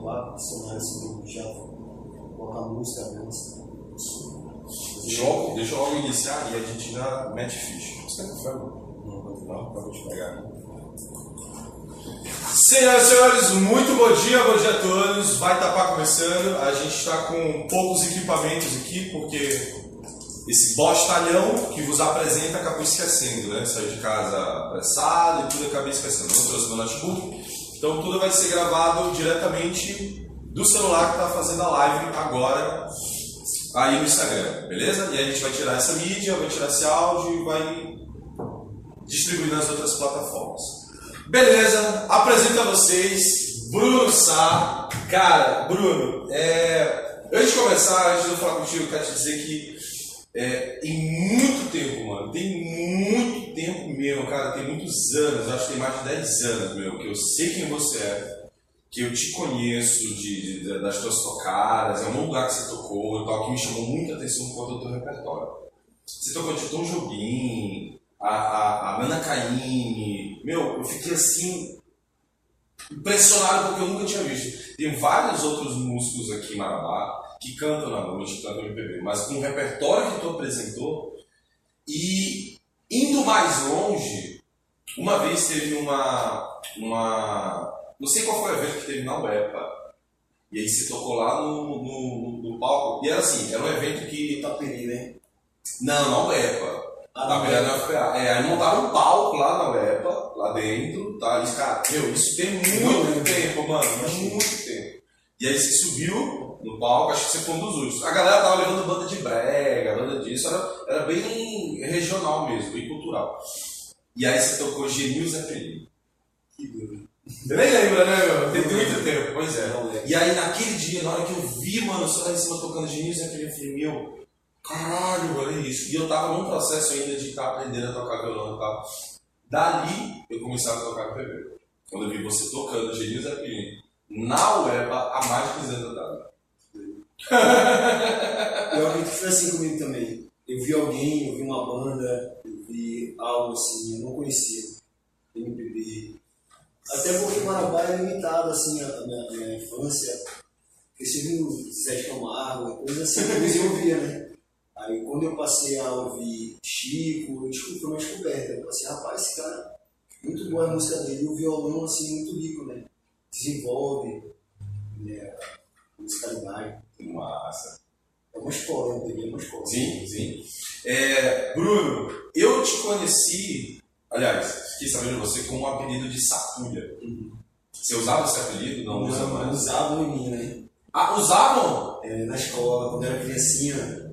Dar bar, cenário assim, do teatro, colocar música, dança. Deixa eu, deixa eu logo iniciar e a gente já mete ficha. Você café, mano? Não, pode Não, acabou de pegar. Senhoras e senhores, muito bom dia, bom dia a todos. Vai tapar começando. A gente está com poucos equipamentos aqui, porque esse bostalhão que vos apresenta acabou esquecendo, né? Saiu de casa apressado e tudo acabei esquecendo. Não trouxe meu notebook. Então tudo vai ser gravado diretamente do celular que está fazendo a live agora aí no Instagram, beleza? E aí a gente vai tirar essa mídia, vai tirar esse áudio e vai distribuir nas outras plataformas. Beleza, apresento a vocês Bruno Sá. Cara, Bruno, é, antes de começar, antes de eu falar contigo, eu quero te dizer que é, em muito tempo, mano, tem muito tempo mesmo, cara, tem muitos anos, acho que tem mais de 10 anos, meu, que eu sei quem você é, que eu te conheço de, de- das tuas tocadas, é um lugar que você tocou e tal, que me chamou muita atenção por conta do teu repertório. Você tocou de Tom Jobim, a, a, a Nana Caymmi, meu, eu fiquei assim, impressionado porque eu nunca tinha visto. Tem vários outros músicos aqui em Marabá que cantam na noite, cantam MPB, mas com o repertório que tu apresentou e indo mais longe, uma vez teve uma, uma não sei qual foi o evento que teve na UEPA, e aí você tocou lá no, no, no palco, e era assim, era um evento que... Itaperi, né? Não, na UEPA. Ah, Na verdade, na UFPA. É, aí montaram um palco lá na UEPA, lá dentro, tá? E, cara, meu, isso tem muito tempo, mano, muito tempo. E aí você subiu no palco, acho que você foi um dos últimos. A galera tava levando banda de brega, banda disso, era, era bem regional mesmo, bem cultural. E aí você tocou Genil Zeppelin. Que doido. Você nem lembra, né, meu? Tem muito tempo, pois é. Não lembro. E aí naquele dia, na hora que eu vi, mano, você lá em cima tocando Genil Zeppelin, eu falei, meu, caralho, olha isso. E eu tava num processo ainda de estar aprendendo a tocar violão e tal. Dali, eu começava a tocar MPB. Quando eu vi você tocando Genil Zeppelin na UEPA há mais de 15 anos. Eu acredito que foi assim comigo também. Eu vi alguém, eu vi uma banda, eu vi algo assim, eu não conhecia. MPB. Até porque Marabá é limitado, assim, a minha, minha infância. Cresci ouvindo Zé de Camargo, coisa assim, coisa eu ouvia, né? Aí quando eu passei a ouvir Chico, eu descobri uma descoberta. Eu falei assim, rapaz, esse cara, muito boa a música dele, e o violão, assim, muito rico, né? Desenvolve, né? Musicalidade. Massa. É uma escola, eu escola. Sim, sim. É, Bruno, eu te conheci, aliás, fiquei sabendo de você com o apelido de Sapulha. Você usava esse apelido? Não, usa Não, mais. usavam em mim, né? Ah, usavam? É, na escola, quando eu era criancinha.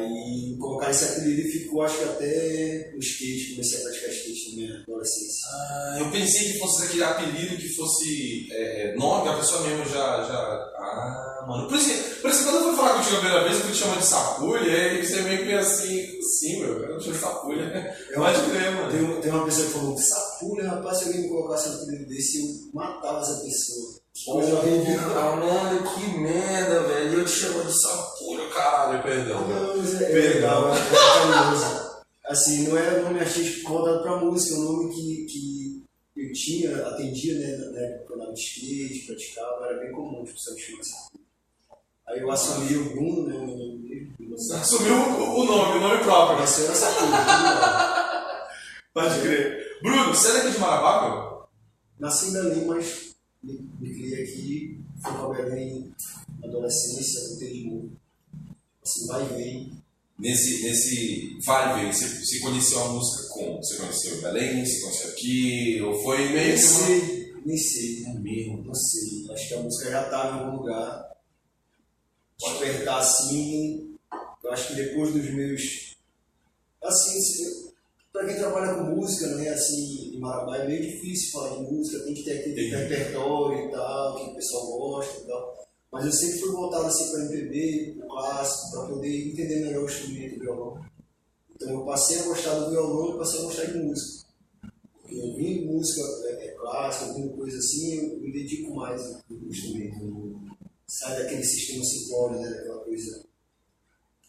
Aí colocaram esse apelido e ficou, acho que até no skate, comecei a praticar skate na minha adolescência. Ah, eu pensei que fosse aquele apelido que fosse é, nome, a pessoa mesmo já, já. Ah, mano. Por isso, que- por isso que quando eu fui falar contigo a primeira vez, eu te chama de sapulha, aí você meio que assim, sim, meu, eu não chamo de sapulha. Crer, mano. Tem, um- tem uma pessoa que falou, sapulha, rapaz, se alguém me colocasse um apelido desse, eu matava essa pessoa. Ah, mano, que merda, velho. E eu te chamo de sapulha, caralho, perdão. Não, mas é Perdão. é carinhoso. Assim, não era nome artístico voltado pra música, é um nome que, que eu tinha, atendia, né, na época que eu andava de skate, praticava, era bem comum, tipo, sabe, assim. Aí eu assumi o Bruno, né, o nome dele, assumiu o o nome, o nome próprio. Eu era sapulha, Pode crer. Bruno, você é daqui de Marabá, meu? Nasci dali, mas me, me criei aqui, fui pra Belém na adolescência, voltei de Assim, vai e vem. Nesse, nesse vai e vem, você, você conheceu a música como? Você conheceu em Belém, você conheceu aqui, ou foi meio Nem que uma... sei, nem sei. É mesmo. Não sei, acho que a música já estava em algum lugar. Despertar assim, eu acho que depois dos meus. Assim, pra quem trabalha com música, né, assim, em Marabá é meio difícil falar de música, tem que ter aquele Entendi. repertório e tal, que o pessoal gosta e tal. Mas eu sempre fui voltado assim para MPB, pro clássico, para poder entender melhor o instrumento do violão. Então eu passei a gostar do violão e passei a gostar de música. Porque eu vim música é, é, clássica, ouvindo coisa assim, eu me dedico mais ao instrumento. Sai daquele sistema sincrónico, né, daquela coisa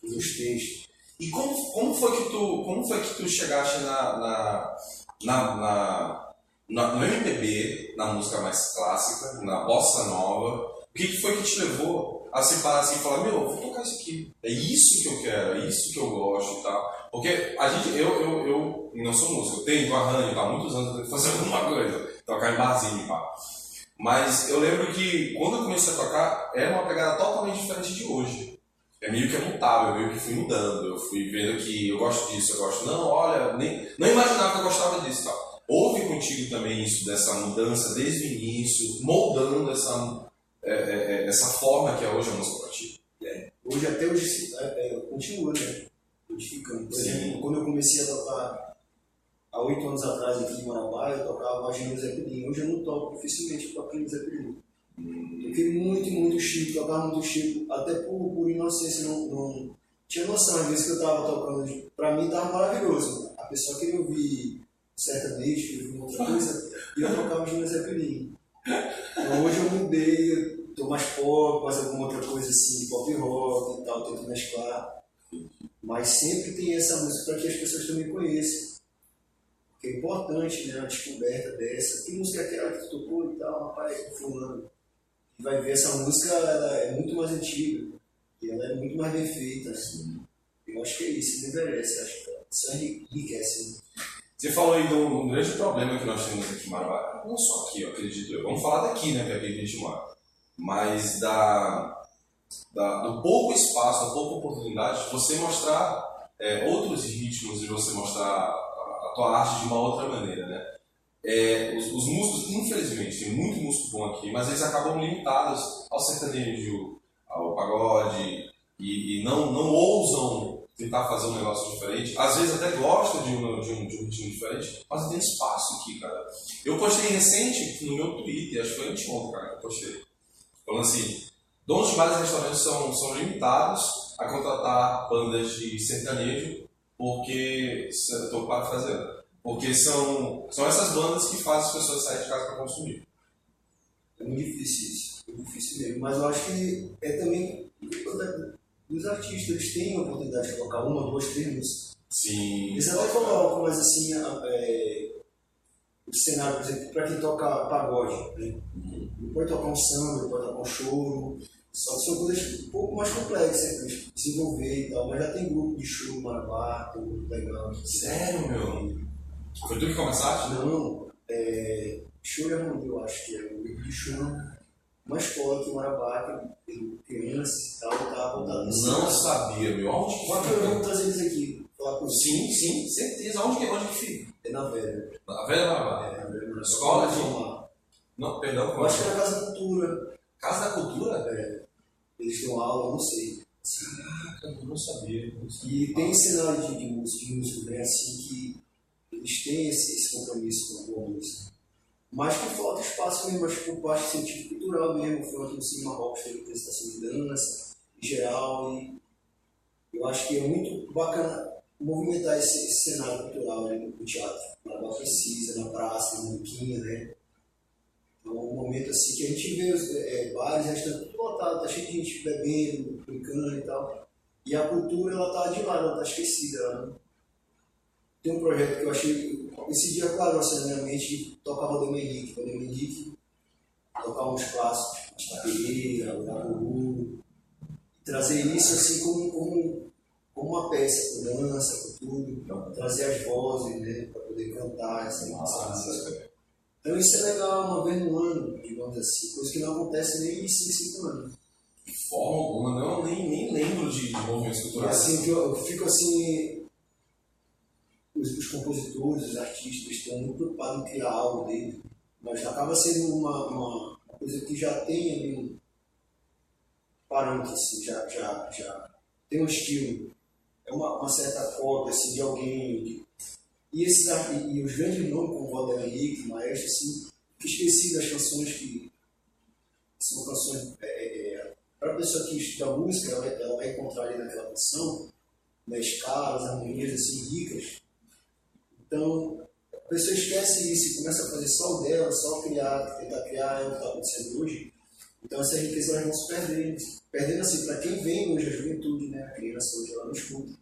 dos textos. E como, como, foi que tu, como foi que tu chegaste na, na, na, na, na no MPB, na música mais clássica, na bossa nova? O que, foi que te levou a se parar assim e falar, meu, vou tocar isso aqui. É isso que eu quero, é isso que eu gosto e tal. Porque a gente, eu, eu, eu não sou músico, eu tenho arranjo, tá, muitos anos eu fazer alguma coisa, tocar em barzinho, pá. Mas eu lembro que quando eu comecei a tocar, era uma pegada totalmente diferente de hoje. É meio que é mutável, meio que fui mudando. Eu fui vendo que eu gosto disso, eu gosto. Não, olha, nem, não imaginava que eu gostava disso. Tá? Houve contigo também isso, dessa mudança desde o início, moldando essa, é, é, é essa forma que é hoje a música ti. É. Hoje, até hoje, é, continua, né? Modificando. Por exemplo, quando eu comecei a tocar há oito anos atrás aqui em Marabá, eu tocava a Gênero Zeppelin. Hoje eu não toco dificilmente para aquele Zeppelin. Toquei muito, muito chico, tocava muito chico, até por, por inocência, não, não tinha noção, às vezes que eu estava tocando, para mim estava maravilhoso. A pessoa queria ouvir sertanejo, queria ouvir outra coisa, e eu tocava Gina Zeppelin. Então hoje eu mudei, estou mais pop, mais alguma outra coisa assim, pop rock e tal, tento mesclar. Mas sempre tem essa música para que as pessoas também conheçam. É importante, né, a descoberta dessa. Que música é aquela que tocou e tal, rapaz, fulano vai ver essa música ela é muito mais antiga e ela é muito mais bem feita. Assim. Eu acho que é isso, ele merece, acho que isso enriquece. Né? Você falou aí de um, grande problema que nós temos aqui em Marabá, não só aqui, eu acredito eu. Vamos falar daqui, né, que é aqui que a gente mora, mas da, da, do pouco espaço, da pouca oportunidade de você mostrar é, outros ritmos e você mostrar a, a tua arte de uma outra maneira, né? É, os, os, músicos, infelizmente, tem muito músico bom aqui, mas eles acabam limitados ao sertanejo, ao pagode, e, e não, não ousam tentar fazer um negócio diferente. Às vezes até gostam de um, de um, de um ritmo diferente, mas não tem espaço aqui, cara. Eu postei recente no meu Twitter, acho que foi anteontem, cara, que eu postei. Falando assim, donos de bares e restaurantes são, são limitados a contratar bandas de sertanejo porque estou quase fazendo. Porque são, são essas bandas que fazem as pessoas saírem de casa para consumir. É muito difícil isso. É difícil mesmo. Mas eu acho que é também dos artistas. Eles têm a oportunidade de tocar uma, duas, três músicas. Sim. Eles até colocam, mas assim, é, o cenário, por exemplo, para quem toca pagode, né? Ele pode tocar um samba, ele pode tocar um choro. Só que são coisas um pouco mais complexas para desenvolver e tal. Mas já tem grupo de show, Marabá, tudo legal. Sério, meu? Foi tu que começaste? Não, é, Chura eu acho que é o livro de Chura, uma escola aqui em Marabá, que crianças e tal, estava voltado assim. Não sabia, meu. Onde que fica? Vou trazer eles aqui, falar com Sim, sim, certeza. Onde que, onde que fica? É na Velha. Na Velha Marabá? É, na Velha Escola de... Não, perdão. Eu acho que é na Casa da Cultura. Casa da Cultura? É. Eles têm aula, eu não sei. Caraca, eu não sabia. Não sabia. E tem cenário de, de, música, né? Assim que eles têm esse, esse compromisso com a boa música. Mas que falta espaço mesmo, acho que por parte científico cultural mesmo, foi aqui no Cinema Rock, teve apresentação de dança, em geral, e eu acho que é muito bacana movimentar esse, esse cenário cultural né, no teatro. Na precisa, na praça, na Muquinha, né? Então, é um momento assim que a gente vê os é, bares, já estão tudo lotado, tá cheio de gente bebendo, brincando e tal. E a cultura, ela tá de lado, ela tá esquecida. Né? Tem um projeto que eu achei. Esse dia, claro, assim, na minha mente, tocar Valdemar Henrique. Valdemar Henrique, tocar uns clássicos, Asta Pereira, Uraburu. Trazer isso assim como, como, como uma peça, com dança, com tudo. Trazer as vozes, né, para poder cantar essa música. Então isso é legal, uma vez no ano, digamos assim, coisa que não acontece nem em 5, 5 anos. De forma alguma, não, nem, nem lembro de, de movimentos culturais. Assim, que eu, eu fico assim, os, os compositores, os artistas estão muito preocupados em criar algo dele, mas acaba sendo uma, uma, coisa que já tem ali um parâmetro, assim, já, já, já tem um estilo, é uma, uma certa cópia assim, de alguém. E, esses, e, e os grandes nomes, como Valdemar Henrique, Maestro, assim, que esqueci das canções que são canções. É, é, é para a pessoa que estuda música, ela, ela vai encontrar ali naquela canção nas caras, harmonias assim, ricas. Então, a pessoa esquece isso e começa a fazer só o dela, só criar, tentar criar, é o que está acontecendo hoje. Então, essa riqueza elas vão se perdendo. Perdendo assim, para quem vem hoje, a juventude, né, a criança hoje, ela não escuta.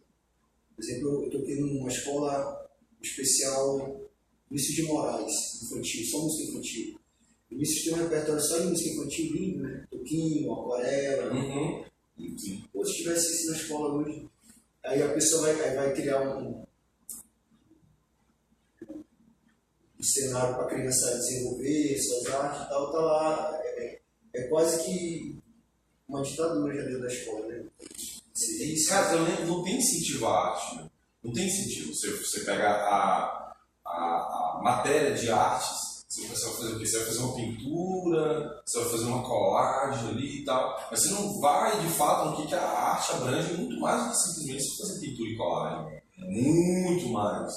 Por exemplo, eu estou aqui numa escola especial Vinícius de Moraes, infantil, só música infantil. O Vinícius tem um repertório só de música infantil lindo, né? Toquinho, aquarela. Uhum. E, pô, se tivesse isso na escola hoje, aí a pessoa vai, vai criar um, um cenário para a criança desenvolver suas artes e tal, tá lá. É, é quase que uma ditadura já dentro da escola, né? Isso. Cara, não, não tem incentivo à arte. Não tem incentivo. Você, você pega a, a, a matéria de artes você vai fazer o quê? Você vai fazer uma pintura, você vai fazer uma colagem ali e tal, mas você não vai de fato no que, que a arte abrange muito mais do que simplesmente fazer pintura e colagem. Muito mais.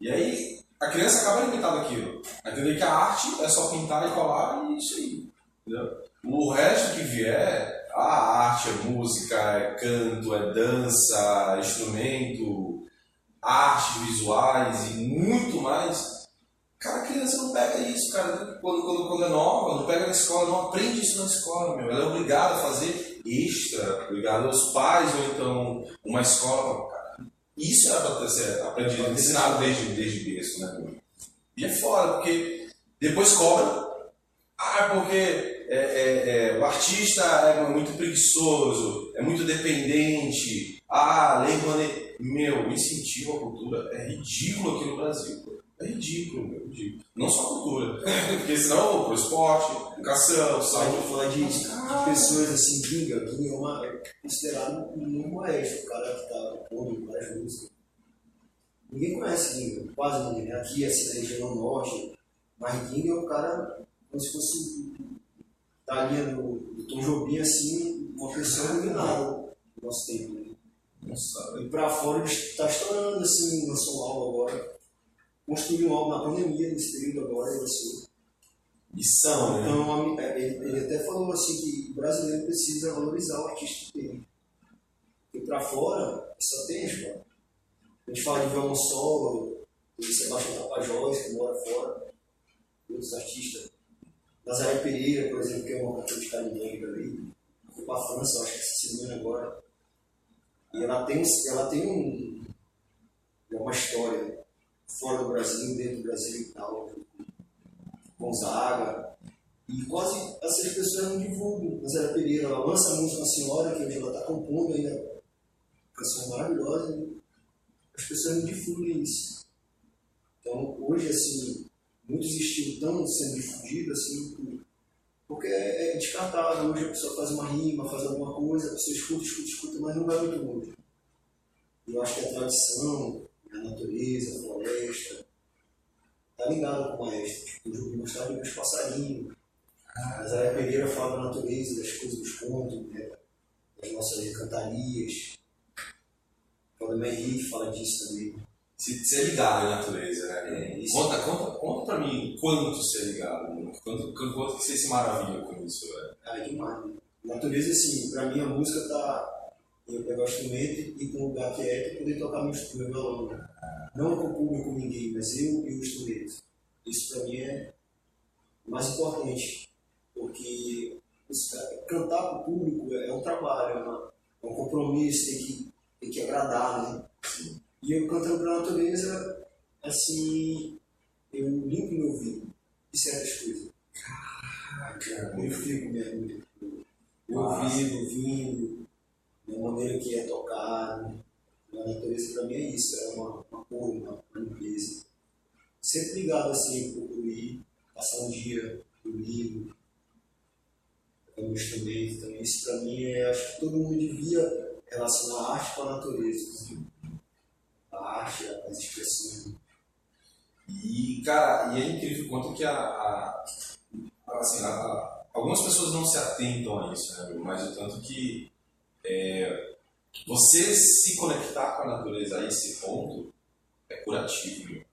E aí a criança acaba limitada aquilo. A entender que a arte é só pintar e colar e isso aí. Entendeu? O resto que vier, a arte é música, é canto, é dança, é instrumento, artes visuais e muito mais Cara, a criança não pega isso, cara. Quando, quando, quando é nova, não pega na escola, não aprende isso na escola, meu. Ela é obrigada a fazer extra, obrigada aos pais, ou então uma escola. Cara, isso era para ser aprendido, ensinado desde, desde berço, né, meu? E é foda, porque depois cobra. Ah, porque é, é, é, o artista é muito preguiçoso, é muito dependente. Ah, lei Meu, o incentivo à cultura é ridículo aqui no Brasil. É ridículo, meu, ridículo. Não só cultura. Porque senão pro esporte, educação, saúde. Pode falar de, de pessoas assim, Ginga, Ginga é, uma, é considerado um maestro, o cara que tá compondo várias músicas. Ninguém conhece Ginga, quase ninguém. Aqui, assim, na região norte, mas Ginga é um cara como se fosse da linha do, do Tom Jobim, assim, uma pessoa iluminada no nosso tempo. Né? Nossa, e pra fora ele está estourando, assim, lançou um álbum agora construiu um álbum na pandemia, nesse período agora, e assim. Missão, né? Então, é, ele, ele, até falou assim que o brasileiro precisa valorizar o artista que tem. Porque pra fora, só tem a escola. A gente fala de violão solo, do Sebastião Tapajós, que mora fora, outros artistas. Nazaré Pereira, por exemplo, que é uma cantora Canindé também. Foi pra França, acho que se semana agora. E ela tem, ela tem um, uma história fora do Brasil, dentro do Brasil e tal, Gonzaga. E quase essas pessoas não divulgam. Era Pereira, ela lança a música senhora, que hoje ela está compondo ainda, canção maravilhosa, e as pessoas não difundem isso. Então, hoje, assim, muitos estilos estão sendo difundidos, assim, porque é, é descartável. Hoje a pessoa faz uma rima, faz alguma coisa, a pessoa escuta, escuta, escuta, mas não vai muito longe. Eu acho que a tradição, a natureza, a floresta. Tá ligado com o maestro. Tipo, o Júlio mostrava os passarinhos. Mas a Pereira fala da natureza, das coisas dos contos, né? das nossas cantarias. O Ademir Henrique fala disso também. Se, ser é ligado à natureza, né? É, conta, conta, conta pra mim quanto ser é ligado, quanto, quanto que você se maravilha com isso, velho. Ah, é demais. Né? Natureza, assim, pra mim a música tá eu pegar o instrumento e ir para um lugar quieto e poder tocar meu, meu violão. Né? Não com o público, ninguém, mas eu e o instrumento. Isso para mim é mais importante, porque cantar para o público é um trabalho, é, uma, é um compromisso, tem que, tem que agradar, né? E eu cantando para a natureza, assim, eu limpo meu ouvido de certas coisas. Caraca, eu fico mesmo. Meu ouvido, ouvindo, da maneira que é tocado. A natureza para mim é isso, é uma, uma cor, uma, limpeza. Sempre ligado assim, concluir, passar um dia dormindo, instrumento também. Isso para mim é, acho que todo mundo devia relacionar a arte com a natureza. Assim. A arte, as expressões. E, cara, e é incrível quanto que a, a assim, a, a, algumas pessoas não se atentam a isso, né? mas o tanto que é, você se conectar com a natureza a esse ponto é curativo.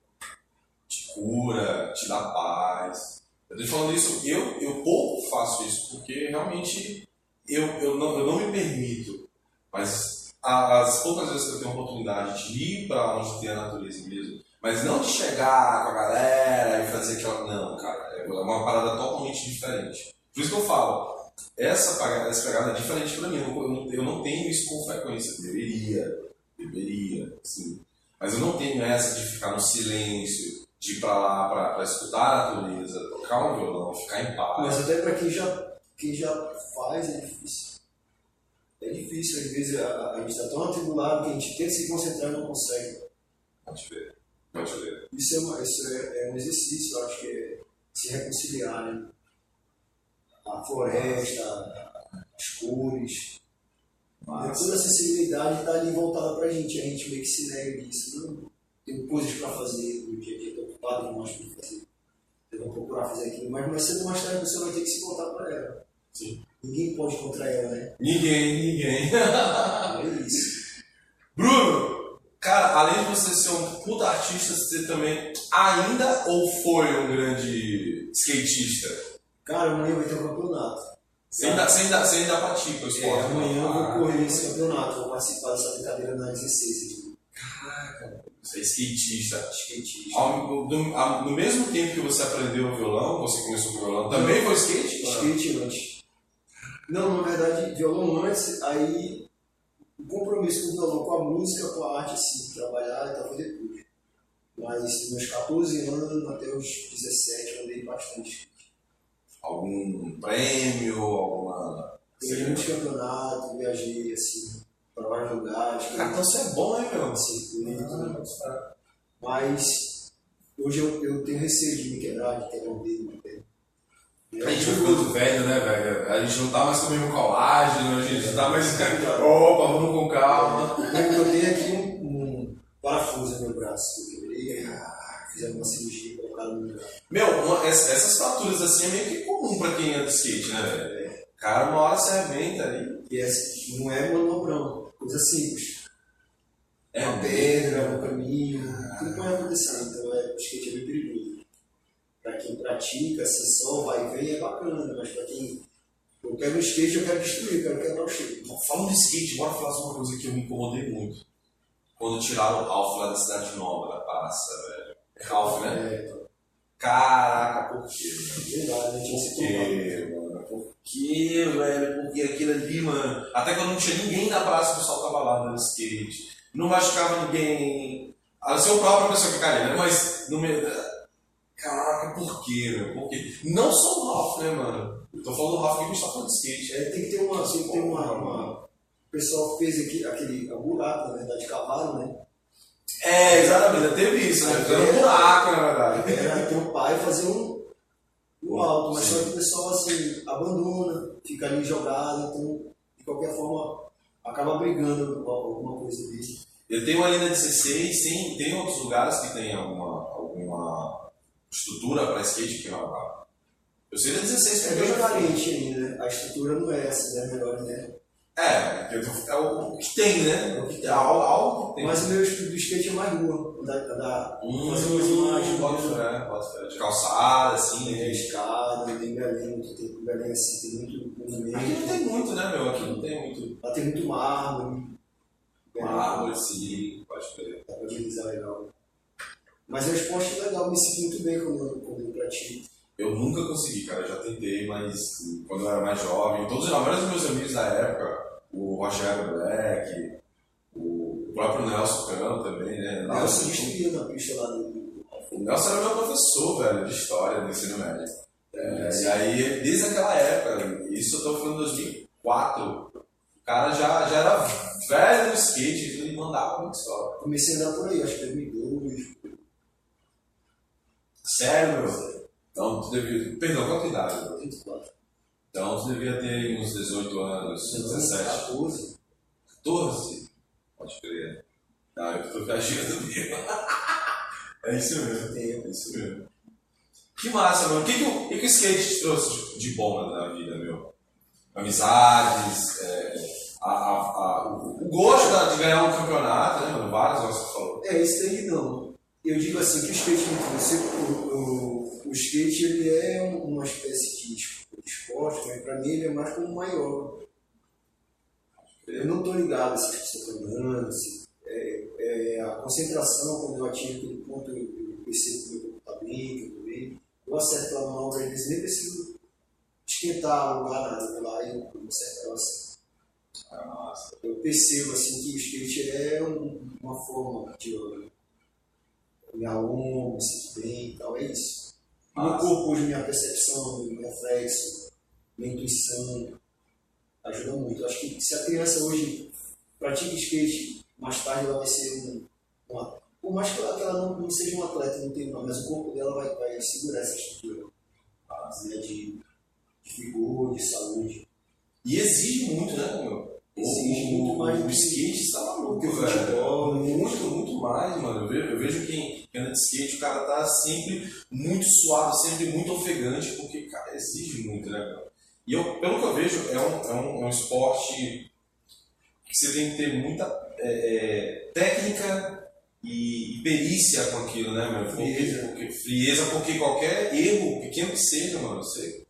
Te cura, te dá paz. Eu estou falando isso, eu, eu pouco faço isso, porque realmente eu, eu, não, eu não me permito. Mas as poucas vezes que eu tenho a oportunidade de ir para onde tem a natureza mesmo, mas não de chegar com a galera e fazer aquela. Não, cara, é uma parada totalmente diferente. Por isso que eu falo, essa pegada, essa pegada é diferente para mim. Eu não, eu não tenho isso com frequência. Deveria, deveria, sim. Mas eu não tenho essa de ficar no silêncio, de ir para lá para escutar a natureza, tocar um violão, ficar em paz. Mas até para quem já, quem já faz é difícil. É difícil, às vezes a, a gente está tão atribulado que a gente tenta se concentrar e não consegue. Pode ver, pode ver. Isso é, uma, isso é, é um exercício, eu acho que é se reconciliar, né? A floresta, as cores, mas toda a sensibilidade está ali voltada para a gente, a gente meio que se nega disso. Não, tenho coisas para fazer no dia a dia, estou ocupado demais para fazer. Eu vou procurar fazer aquilo, mas mais cedo ou mais tarde você vai ter que se voltar para ela. Sim. Ninguém pode contra ela, né? Ninguém, ninguém. É isso. Bruno, cara, além de você ser um puta artista, você também ainda ou foi um grande skatista? Cara, amanhã vai ter um campeonato. Você ainda, você ainda, você ainda pratica o É, esporte? amanhã eu Ah, vou correr esse campeonato, vou participar dessa brincadeira na 16 aqui. Caraca, você é skatista. Skatista. Ao, do- ao- no mesmo tempo que você aprendeu o violão, você começou com o violão, também foi skate? Skate antes. Não, na verdade, violão antes, aí o compromisso com o violão, com a música, com a arte, assim, trabalhar e tal, depois. Mas nos meus 14 anos até os 17 eu andei bastante. Algum prêmio, alguma. Ganhei muitos campeonatos, viajei, assim, para vários lugares. Cara, então você é bom, hein, meu? circuito, tudo. Mas hoje eu, eu tenho receio de me quebrar, de quebrar o dedo. A gente vai ficando velho, né, velho? A gente não tá mais com o mesmo colágeno, a gente tá mais. Opa, vamos com calma. Eu tenho aqui um, um parafuso no meu braço aí fizeram uma cirurgia e colocaram no lugar. Meu, uma- ess- essas fraturas assim é meio que comum pra quem anda de skate, né, velho? Cara, uma hora se arrebenta aí. E essa não é manobrão, coisa simples. É uma pedra, um caminho, tudo pode acontecer. Então é, o skate é bem quem pratica, só vai e vem é bacana, mas pra quem. Eu quero um skate, eu quero destruir, eu quero quebrar o skate. Falando de skate, bora falar sobre uma coisa que eu me incomodei muito. Quando tiraram o Ralph lá da Cidade Nova, da praça, velho. É Ralph, né? É, então, Caraca, por quê? verdade, gente tinha mano? Por quê, velho? Porque aquilo ali, mano. Até quando não tinha ninguém na praça, o pessoal tava lá dando skate. Não machucava ninguém. A não ser a própria pessoa que caía, né? Mas no meio. Caraca, por quê, meu? Por quê? Não só o Ralph, né, mano? Eu tô falando do Ralph que a gente tá falando de skate. É, tem que ter uma. Tem que ter uma, uma- O pessoal fez aqui, aquele a buraco, na verdade, cavalo, né? É, exatamente, teve isso, né? Foi um buraco, na verdade. Era ter o pai fazer um, um alto, mas só que o pessoal assim, abandona, fica ali jogado, então, de qualquer forma, acaba brigando com alguma coisa ali. Eu tenho ali na 16, tem, tem outros lugares que tem alguma, alguma estrutura para skate que não Eu sei da 16 É bem carente ainda, né? a estrutura não é essa, né? Melhor, né? É, é o que tem, né? É o que tem. É algo, algo que tem. Mas o meu estudo do skate é mais rua, andar, andar Hum, fazer umas imagens, pode né? pode. De calçada, assim. Tem né? escada, tem muito tempo Belém assim, tem muito movimento. Aqui não tem muito, né, meu? Aqui não tem muito Lá tem muito mármore. mármore, assim, pode crer. Dá pra utilizar legal. Mas é um esporte legal, me sinto muito bem quando, eu- quando eu pratico. Eu nunca consegui, cara, eu já tentei, mas quando eu era mais jovem, todos, a maioria dos meus amigos da época, o Rogério Black, o próprio Nelson Cano também, né? Nelson, se destruía na pista lá do. o Nelson era meu professor, velho, de história do ensino médio. É, e aí, desde aquela época, isso eu tô falando em 2004, o cara já, já era velho no skate, ele mandava muito história. Comecei a andar por aí, acho que 2002. Sério, meu? Então, tu devia. Perdão, qual a tua idade? meu? 24. Então, tu devia ter uns 18 anos, 17. 14. 14? Pode crer. Ah, eu tô viajando mesmo. é isso mesmo. É isso mesmo. Que massa, mano. O que, que, o, que que o skate te trouxe de, bom na vida, meu? Amizades, é, a, a, a, o, o gosto de ganhar um campeonato, né, mano? Vários, como você falou. É, isso daí não. Eu digo assim que o skate me trouxe. O, o, o skate ele é um- uma espécie de es- de esporte, mas pra mim ele é mais como maior. Eu não estou ligado se pessoas estão andando, se é, é, a concentração, quando eu atingo aquele ponto, eu, eu percebo que corpo está bem, que eu estou bem. Eu acerto a manobra, às vezes nem preciso esquentar o lugar, nada, eu lá e eu acerto ela assim. Ah, massa. Eu percebo assim que o skate é um- uma forma de eu me alongo, me sinto bem e tal, é isso. Meu corpo hoje, minha percepção, meu reflexo, minha intuição, ajuda muito. Eu acho que se a criança hoje pratica skate, mais tarde ela vai ser um, uma. Por mais que ela, que ela não, não seja um atleta, não tem, mas o corpo dela vai, vai segurar essa estrutura né, de, de vigor, de saúde. E exige muito, né, meu? Exige o, muito mais O skate está maluco, velho. futebol? Muito, muito mais, mano. Eu vejo, eu vejo quem quem anda de skate, o cara tá sempre muito suave, sempre muito ofegante, porque, cara, exige muito, né, cara? E eu, pelo que eu vejo, é um, é um, é um esporte que você tem que ter muita é, é, técnica e, e perícia com aquilo, né, meu? Frieza. porque, frieza, porque qualquer erro, pequeno que seja, mano, você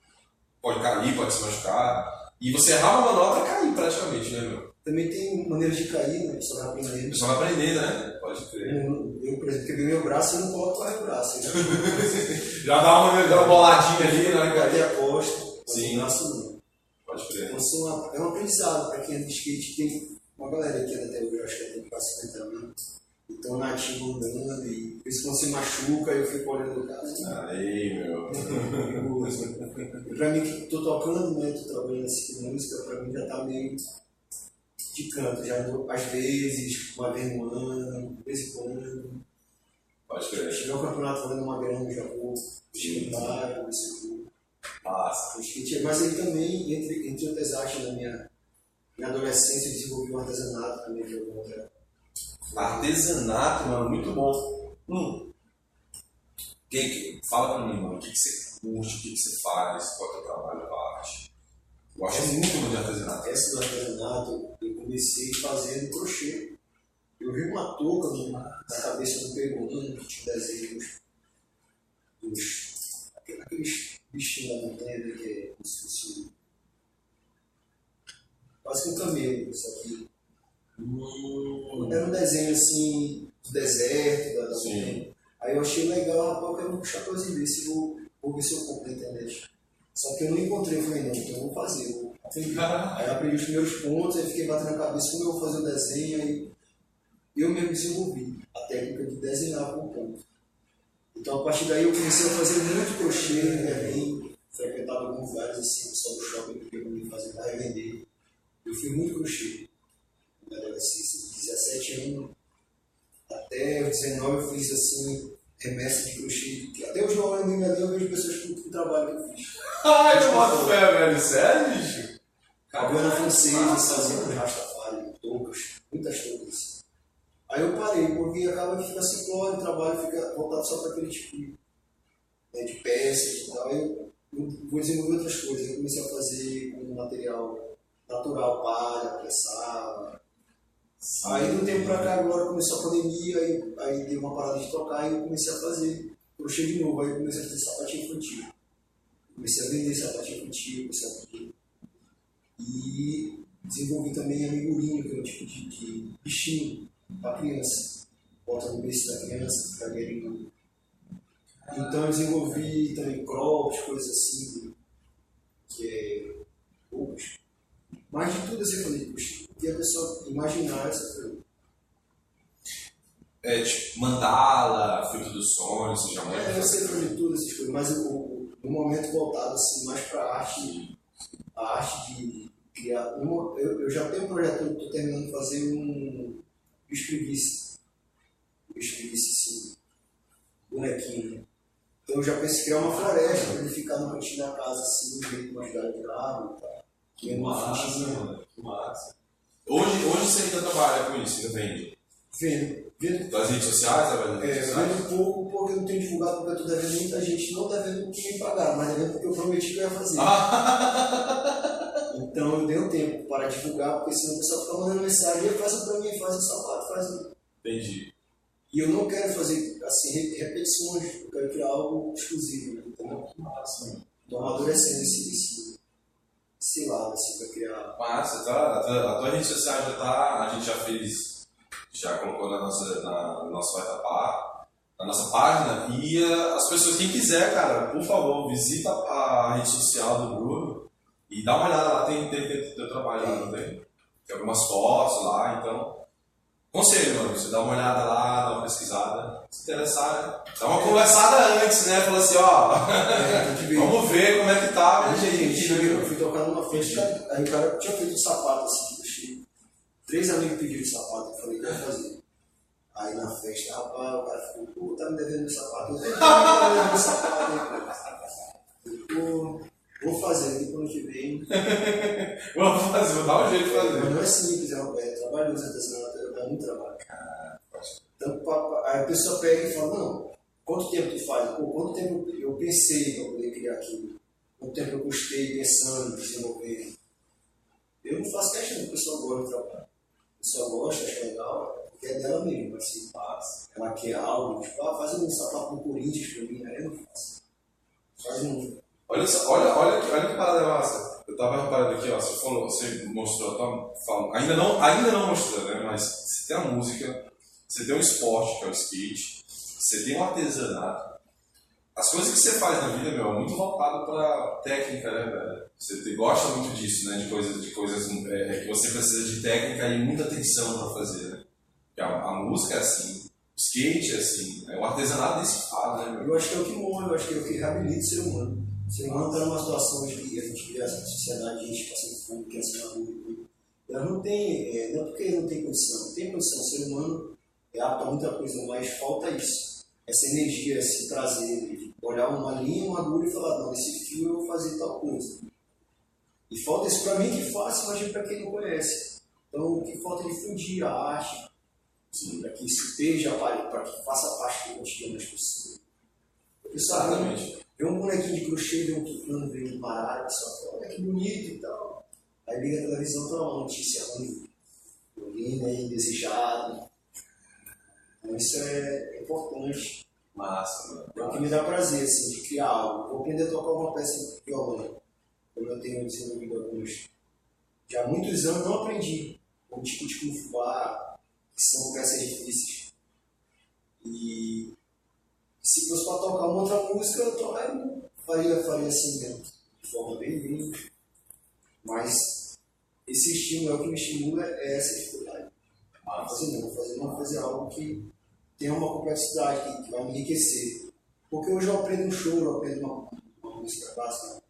pode cair, pode se machucar. E você errar uma manobra, cair praticamente, né, meu? Também tem maneiras de cair, né? Você vai A aprendendo. pessoa vai aprender, né? Pode crer. Eu, por exemplo, quebrei meu braço e não coloco mais o braço. Já dá uma, dá uma boladinha ali, né, cara? a costa, Sim. braço. Pode crer. Então, uma- é um aprendizado para quem anda de skate. Tem uma galera que anda até hoje, acho que tem quase 50 anos. Então, nativo andando, e por isso quando se machuca, eu fico olhando o cara. Aí, meu. E pra mim que tô tocando, né, tô trabalhando assim com música, pra mim já tá meio de canto, já ando, às vezes, uma vez no ano, de vez em quando. Pode crer. Chegar ao campeonato valendo uma grana, já vou se eu vou. Massa. O é- Mas aí também, entre, entre outras artes da minha, minha adolescência, eu desenvolvi um artesanato também, que é uma outra. Artesanato, mano, muito bom. Hum. Que, que- fala pra mim, mano, o que, que você curte, o que, que você faz, qual é o teu trabalho a arte? Eu gosto muito mano, de artesanato. Essa do artesanato, eu comecei fazendo crochê. Eu vi uma touca na cabeça do peruano que tinha desenho dos, aqueles bichinhos da montanha né, que é como se fosse quase que um camelo, isso aqui. Hum. Era um desenho assim do deserto, da, da Sim. montanha. Aí eu achei legal, rapaz, eu quero um chapeuzinho desse, vou, vou ver se eu compro na internet. Só que eu não encontrei, eu falei, não, então eu vou fazer. Aí aprendi os primeiros pontos, aí fiquei batendo na cabeça como eu vou fazer o desenho, aí eu mesmo desenvolvi a técnica de desenhar com ponto. Então a partir daí eu comecei a fazer muito crochê, né, frequentava alguns lugares assim, só do shopping que eu me fazia para revender. Eu fiz muito crochê na adolescência, de 17 anos até os 19 eu fiz assim, remessa de crochê, que até hoje eu meu eu vejo pessoas que que trabalho que eu fiz. Ai, eu boto fé, velho. Sério, bicho? Cabana francesa, com rastafari, toucas, muitas toucas. Aí eu parei, porque acaba que fica simplório, o trabalho fica voltado só para aquele tipo de, né, de peças e tal. Aí eu, eu vou desenvolver outras coisas. Eu comecei a fazer com material natural, palha, pressar. Aí de um tempo pra cá agora começou a pandemia, aí, aí deu uma parada de trocar e eu comecei a fazer crochê de novo. Aí eu comecei a fazer sapatinho infantil. Comecei a vender sapatinho infantil, comecei a vender e desenvolvi também amigurinho, que é um tipo de, de bichinho para criança. Bota no berço da criança, fica aguerinho. Então eu desenvolvi também crops, coisas assim, que é poucos. Mas de tudo eu falei, puxa, o que a pessoa imaginar essa coisa. É, tipo, mandala, filtro dos sonhos, você já É, manja eu sei fazer tudo essas coisas, mas o, o, no momento voltado assim, mais para a arte, a arte de criar. uma- eu, eu já tenho um projeto, estou terminando de fazer um preguiça. Bicho preguiça, sim. Bonequinho. né? Então eu já pensei em criar uma floresta para ele ficar no cantinho da casa, assim, no meio de uma cidade de árvore e tal. Que uma massa, mano. Que massa. Hoje, hoje você ainda trabalha com isso, ainda vende? Vendo, vendo Das redes sociais, trabalha nas É, redes sociais? vendo pouco porque eu não tenho divulgado, porque eu estou devendo muita gente, não devendo porque me pagaram, mas devendo porque eu prometi que eu ia fazer. Então eu dei um tempo para divulgar, porque senão o pessoal fica mandando mensagem, "Ei, faz pra mim, faz um sapato, faz um. Entendi. E eu não quero fazer assim, re- repetições, eu quero criar algo exclusivo, né? Então, Que massa, estou amadurecendo esse, esse, sei lá, assim, pra criar. Massa, tá, a, tua, a tua rede social já tá, a gente já fez, já colocou na nossa, na, no nosso vai tapar, na nossa página, e uh, as pessoas, quem quiser, cara, por favor, visita a rede social do Bruno e dá uma olhada lá, tem, tem, tem teu trabalho lá também. Tem algumas fotos lá, então. Conselho, mano, você dá uma olhada lá, dá uma pesquisada, se interessar, dá uma conversada antes, né? Fala assim, ó, É, vamos ver como é que tá, né, gente, gente. eu fui tocar numa festa, aí o cara tinha feito um sapato assim, tipo, cheio. Três amigos pediram sapato, eu falei, quero fazer. Aí na festa, rapaz, o cara ficou, pô, tá me devendo meu sapato. Eu tá devendo meu sapato, pô. Vou fazer pro ano que vem. Vamos fazer, vou dar um jeito de Mas fazer. não é simples, é, um- é trabalhoso, artesanato, dá muito trabalho. Aí a pessoa pega e fala, não, quanto tempo tu faz? Pô, quanto tempo eu pensei para poder criar aquilo? Quanto tempo eu custei pensando, desenvolvendo? Eu não faço questão que a pessoa gosta do trabalho. A pessoa gosta, acha legal, porque é dela mesmo, assim, faz. Ela quer algo, tipo, ah, faz um sapato no Corinthians pra mim, aí eu não faço. Faz um. Olha, olha, olha, que, olha que parada massa. Eu tava reparando aqui, ó, você falou, você mostrou, tá, falando, ainda, não, ainda não mostrou, né? Mas você tem a música, você tem o esporte, que é o skate, você tem o artesanato. As coisas que você faz na vida, meu, é muito voltado pra técnica, né, velho? Você te- gosta muito disso, né? De coisas, de coisas é, que você precisa de técnica e muita atenção pra fazer, né? A, a música é assim, o skate é assim, é o artesanato desse fala, né, meu? Eu acho que é o que morre, eu acho que é o que reabilita o ser humano. O ser humano está numa situação de que a gente vê a sociedade, a gente passando fome, criança na rua e tudo. Não tem, é, não é porque não tem condição, não tem condição. O ser humano é apto a muita coisa, mas falta isso. Essa energia, esse prazer olhar uma linha, uma agulha e falar, não, esse fio eu vou fazer tal coisa. E falta isso para mim que faço, imagina para quem não conhece. Então, o que falta é difundir a arte, para que isso esteja, para que faça parte do cotidiano das pessoas. Exatamente. Vê um bonequinho de crochê, vê um tucano, vê um baralho, só olha que bonito e tal. Aí liga a televisão, tá uma notícia ruim. Violino aí, desejado. Então isso é importante. Massa, mano. É o que me dá prazer, assim, de criar algo. Vou aprender a tocar uma peça de violão. Como eu tenho desenvolvido alguns. Já há muitos anos não aprendi. Como tipo de Kung Fu que são peças difíceis. E se fosse para tocar uma outra música, eu to- aí faria, faria assim mesmo, de forma bem livre. Mas esse estímulo é o que me estimula, é essa dificuldade. Ah, fazer não, vou fazer não, fazer algo que tenha uma complexidade, que, vai me enriquecer. Porque hoje eu aprendo um show, eu aprendo uma, uma música clássica,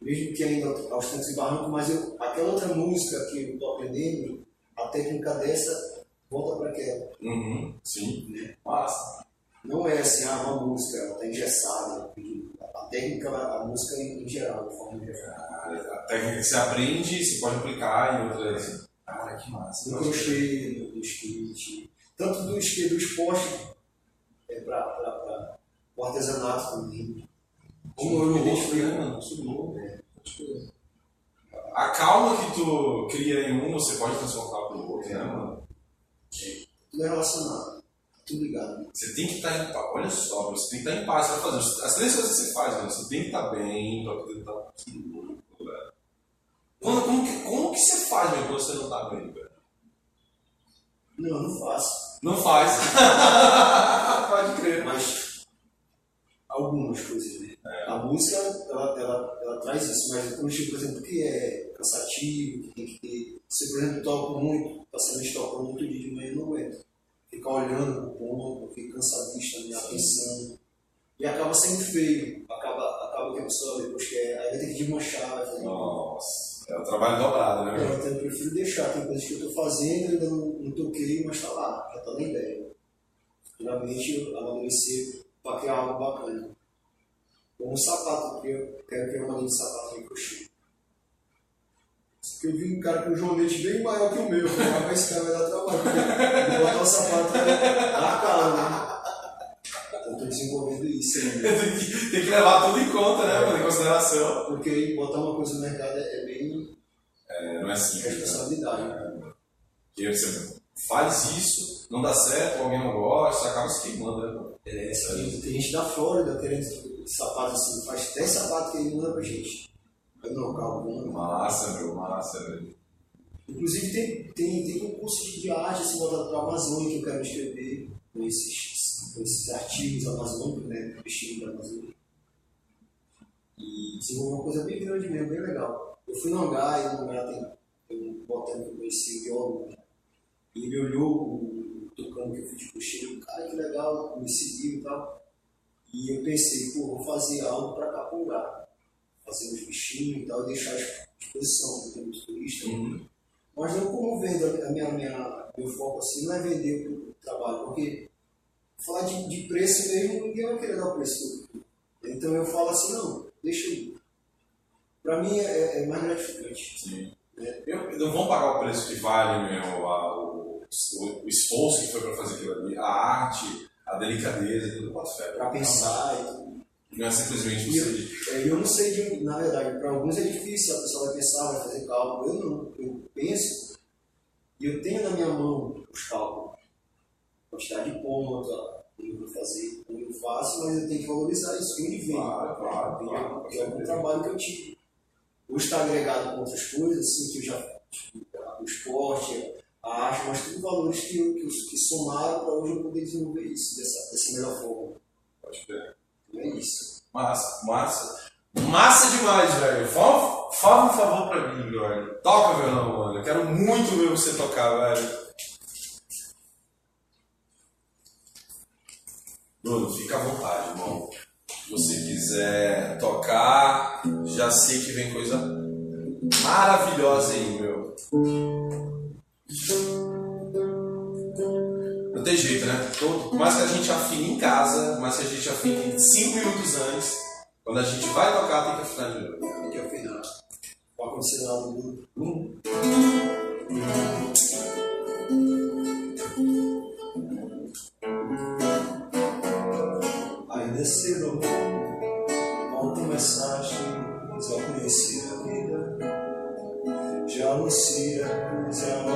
mesmo que ainda aos tantos e barrancos, mas eu, aquela outra música que eu estou aprendendo, a técnica dessa volta para aquela. Uhum, sim. Massa. Não é assim, ah, uma música, ela está engessada. A técnica, a música em, geral, de forma geral. A técnica que você aprende, você pode aplicar em outras. Cara, que massa. Do crochê, skate, tanto do skate, do esporte, é, para o artesanato também. Como eu identifiquei né, mano? tudo novo, é. A calma que tu cria em um, você pode transportar para o outro, né, mano? Tudo é relacionado, tudo ligado. Você tem que estar em paz. Olha só, você tem que estar em paz para fazer. As três coisas que você faz, mano, você tem que estar bem para poder estar tudo velho. Mano, como que, como que você faz, meu, quando você não tá bem, velho? Não, não faço. Não faz. pode crer. Mas algumas coisas, né? A música, ela, ela, ela traz isso, mas o crochê, por exemplo, que é cansativo, que tem que ter. Se, por exemplo, toco muito, paciente toca muito dia de manhã, eu não aguento. Ficar olhando o ponto, fica cansadista, minha atenção. E acaba sendo feio. Acaba, acaba que a pessoa depois quer. Aí vai ter que desmanchar, vai fazer. Nossa. É o trabalho dobrado, né, meu? Então, eu prefiro deixar. Tem coisas que eu estou fazendo, eu ainda não, não toquei, mas está lá, já está na ideia. Finalmente, eu amadurecer para criar algo bacana. Como um sapato, eu quero criar uma linha de sapato de Porque eu vi um cara com um joanete bem maior que o meu. Eu falei, "Ah, mas esse cara vai dar trabalho. Vou botar o sapato na cara, né? Então, estou desenvolvendo isso ainda. tem, que, que levar tudo em conta, né, mano? Em consideração. Porque botar uma coisa no mercado é bem É, não é simples. né? responsabilidade. Né? Porque você faz isso, não dá certo, alguém não gosta, acaba se queimando, né? É, tem, tem gente da Flórida querendo sapato assim, faz 10 sapatos que ele manda pra gente. Não, bom. Massa, meu, massa, velho. Inclusive tem, tem, tem um curso de arte assim, voltado para a Amazônia que eu quero escrever com esses, com esses artigos amazônicos, né? Vestindo da Amazônia. E desenvolver uma coisa bem grande mesmo, bem legal. Eu fui no hangar e no hangar tem, tem um botânico que eu conheci, o biólogo, né? E ele olhou o tocando que eu fiz de cocheiro, cara, que legal, me seguiu e tal. E eu pensei, pô, vou fazer algo para Capunga. Fazer uns bichinhos e tal, e deixar à disposição, porque tem muito turista. Uhum. Mas não como vendo a minha, minha, meu foco assim, não é vender o trabalho, porque falar de, de preço mesmo, ninguém vai querer dar o preço. Então eu falo assim, não, deixa eu. Para mim é, é, mais gratificante. Sim. É. Eu, não vão pagar o preço que vale meu, a, o, o, esforço que foi para fazer aquilo ali, a arte, a delicadeza, tudo pode ser. Para pensar e tudo. Não é simplesmente você. Eu, eu não sei, de, na verdade, para alguns é difícil, a pessoa vai pensar, vai fazer cálculo. Eu não, eu penso e eu tenho na minha mão os cálculos. Quantidade de ponta, eu vou fazer, eu faço, mas eu tenho que valorizar isso, que ele vem. Claro, claro, claro, é o trabalho que eu tive. Hoje está agregado com outras coisas, assim, que eu já. Tipo, o esporte, a arte, mas tudo valores que, eu, que, que somaram para hoje eu poder desenvolver isso dessa, dessa melhor forma. Pode É isso. Massa, massa. Massa demais, velho. Fala, fala um favor pra mim, velho. Toca violão, mano. Eu quero muito ver você tocar, velho. Bruno, fica à vontade, irmão. Se você quiser tocar, já sei que vem coisa maravilhosa aí, meu. Tem jeito, né? Todo, por mais que a gente afine em casa, mais que a gente afine 5 minutos antes, quando a gente vai tocar, tem que afinar de novo. Tem que afinar. Nada no grupo. Hum. Ainda cedo, mal começaste a conhecer a vida. Já anuncia, é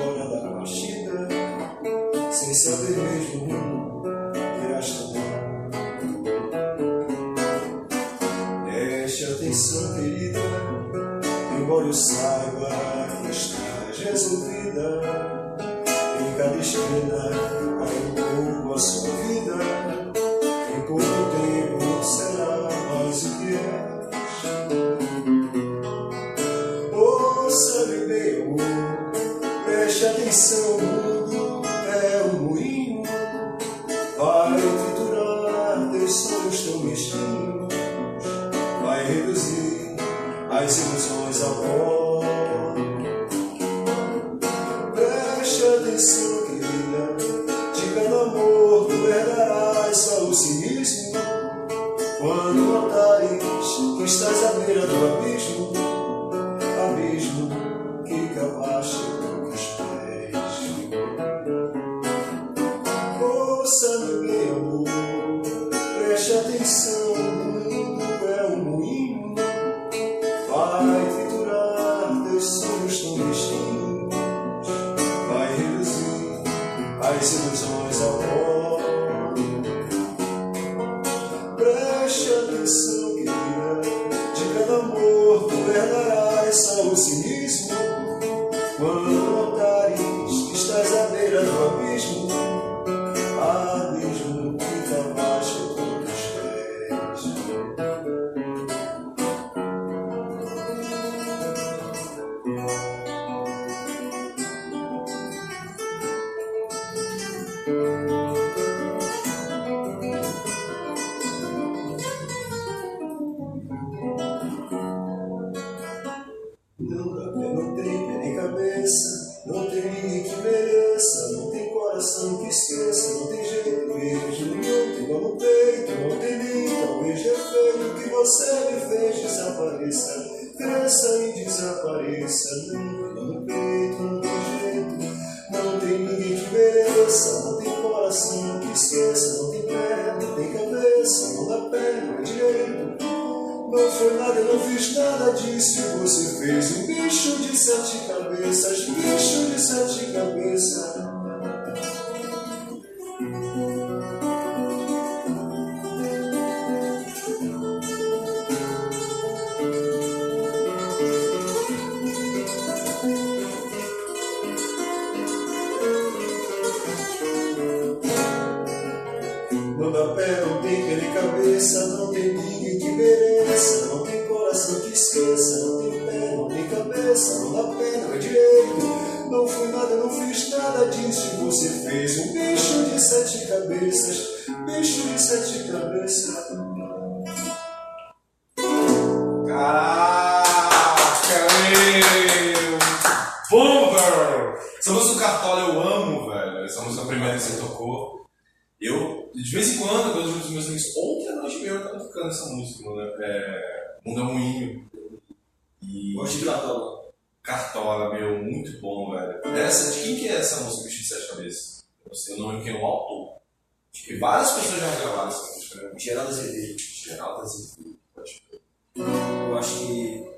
Geraldo Azevedo. Geraldo Azevedo, pode crer. Eu acho que.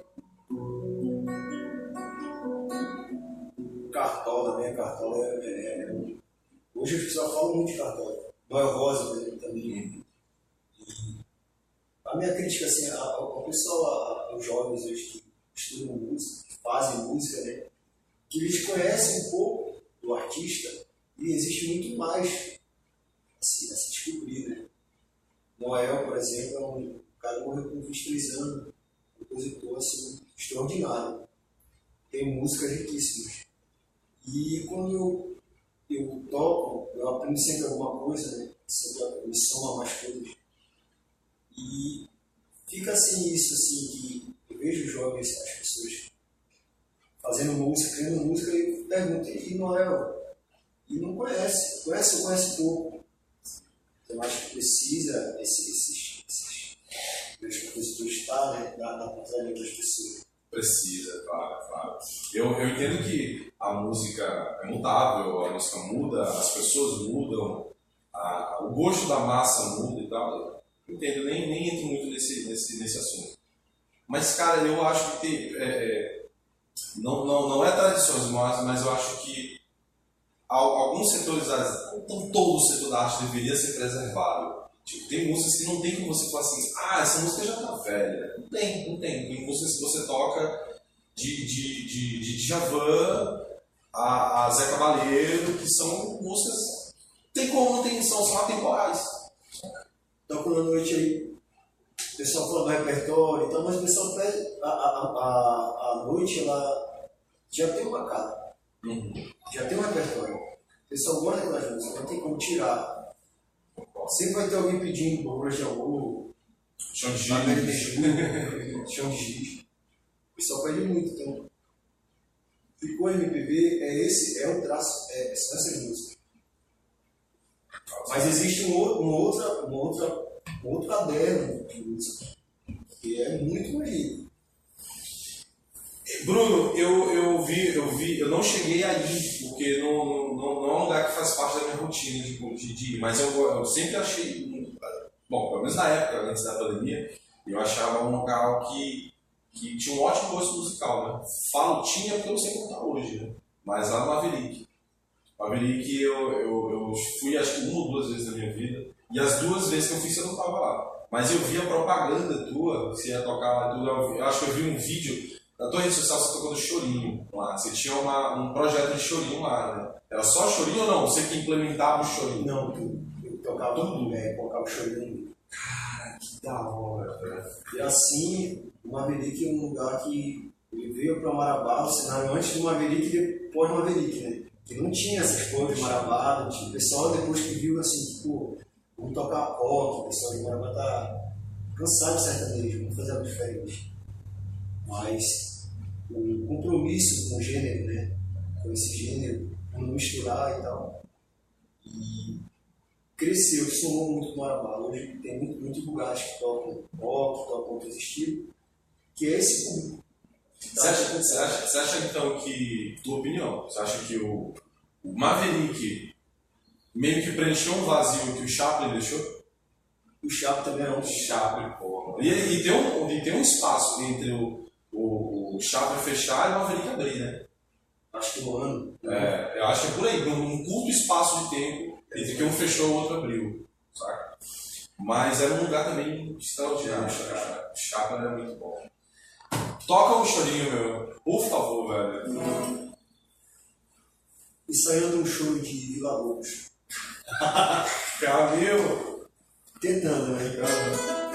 Cartola, né? Cartola é. é- é- Hoje as pessoas falam muito de Cartola. Noel Rosa, exemplo, também. E a minha crítica, assim, ao, pessoal, aos jovens hoje que estudam música, que fazem música, né? Que eles conhecem um pouco do artista e existe muito mais a se, a se descobrir, né? Noel, por exemplo, é um cara que morreu com 23 anos, compositor assim, extraordinário. Tem músicas riquíssimas. E quando eu, eu toco, eu aprendo sempre alguma coisa, né? Sempre me soma mais coisas. E fica assim isso, assim, que eu vejo jovens, as pessoas fazendo música, criando música, e eu pergunto, e Noel? E não conhece, conhece ou conhece pouco. Então, acho que precisa esse- esses, esses meus compositores estar na, na da língua das pessoas. Precisa, claro, claro. Eu, eu entendo que a música é mutável, a música muda, as pessoas mudam, a- o gosto da massa muda e tal. Eu entendo, nem, nem entro muito nesse, nesse, nesse assunto. Mas, cara, eu acho que tem, é, é, não, não, não é tradições, mas, mas eu acho que alguns setores, da- não todo o setor da arte deveria ser preservado. Tipo, tem músicas que não tem como você falar assim, ah, essa música já tá velha. Não tem, não tem. Tem músicas que você toca de, de, de, de Djavan a, a Zé Cabaleiro, que são músicas. Tem como, não tem, são só atemporais. Toco na noite aí, o pessoal fala do repertório, então, mas o pessoal a, a, a, a noite ela já tem uma cara, já tem um repertório. O pessoal gosta daquelas músicas, não tem como tirar. Sempre vai ter alguém pedindo bolas de amor, giz. O pessoal pede muito, então. Ficou MPB, é esse, é o traço, é, são essas músicas. Mas existe um outro, uma outra, uma outra, um outro caderno de música, que é muito rico. Bruno, eu, eu vi, eu vi, eu não cheguei aí, porque não, não, não, é um lugar que faz parte da minha rotina de, de, ir, mas eu, eu sempre achei, bom, pelo menos na época, antes da pandemia, eu achava um local que, que tinha um ótimo gosto musical, né? Falo tinha porque eu não sei como tá hoje, né? Mas lá no Maverick. Maverick eu, eu, eu fui acho que uma ou duas vezes na minha vida, e as duas vezes que eu fui você não tava lá. Mas eu vi a propaganda tua, você ia tocar lá tudo, eu, eu acho que eu vi um vídeo na tua rede social você tocou no chorinho lá. Você tinha uma, um projeto de chorinho lá, né? Era só chorinho ou não? Você que implementava o chorinho? Não, tudo. Eu tocava tudo, né? Colocava o chorinho. Que da hora, velho. E assim, o Maverick é um lugar que ele veio para Marabá, o cenário antes do Maverick e depois do Maverick, né? Que não tinha essas coisas de Marabá, tinha. O pessoal depois que viu assim, tipo, vamos tocar rock, o pessoal de Marabá tá cansado de sertanejo, vamos fazer algo diferente. Mas o compromisso com o gênero, né? Com esse gênero, com não misturar e tal. E cresceu, somou muito com o Marabá. Hoje tem muito, muitos lugares que tocam rock, tocam outros estilos, que é esse público. Você acha, você, acha, você acha então que, tua opinião, você acha que o, o Maverick meio que preencheu um vazio que o Chaplin deixou? O Chapo também é um Chaplin, porra. E, e, tem um, e tem um espaço entre o, o chá para fechar é uma que abrir, né? Acho que um ano. É, eu acho que é por aí, num curto espaço de tempo, entre que um fechou e o outro abriu, saca? Mas era um lugar também extraordinário, chapa Chácara era muito bom. Toca um chorinho, meu. Por favor, velho. Hum. E saiu de um show de Vila Lobos. Camilo! Tentando, né? Calma.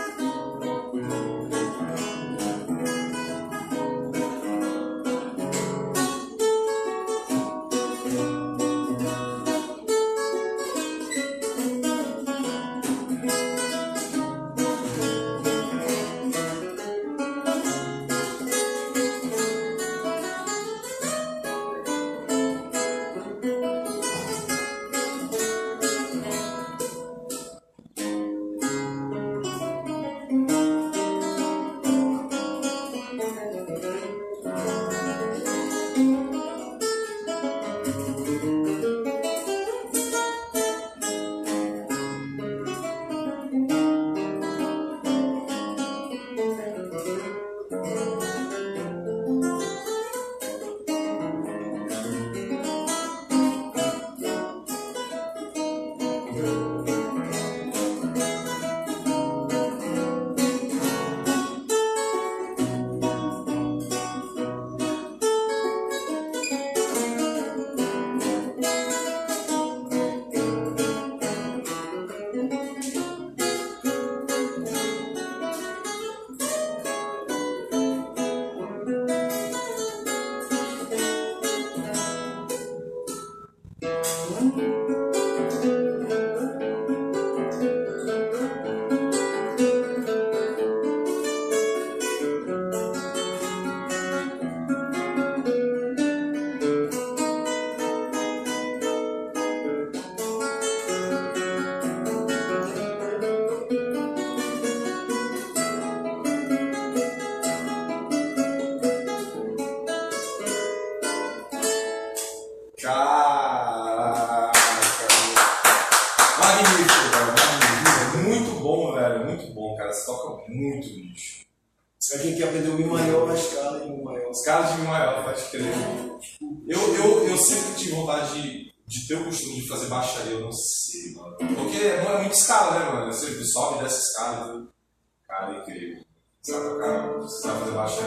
parada incrível. Sabe a cara, sabe de baixo,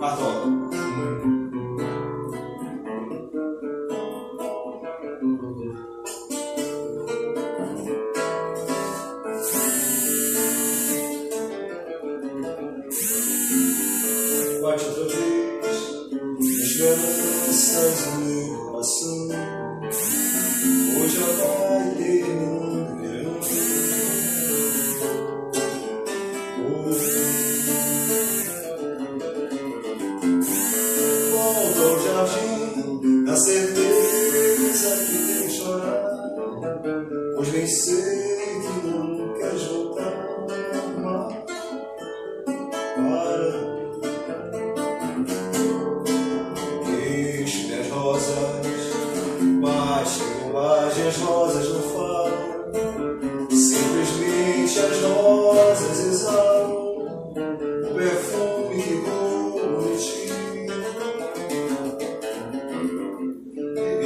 Bartolo.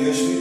jeśli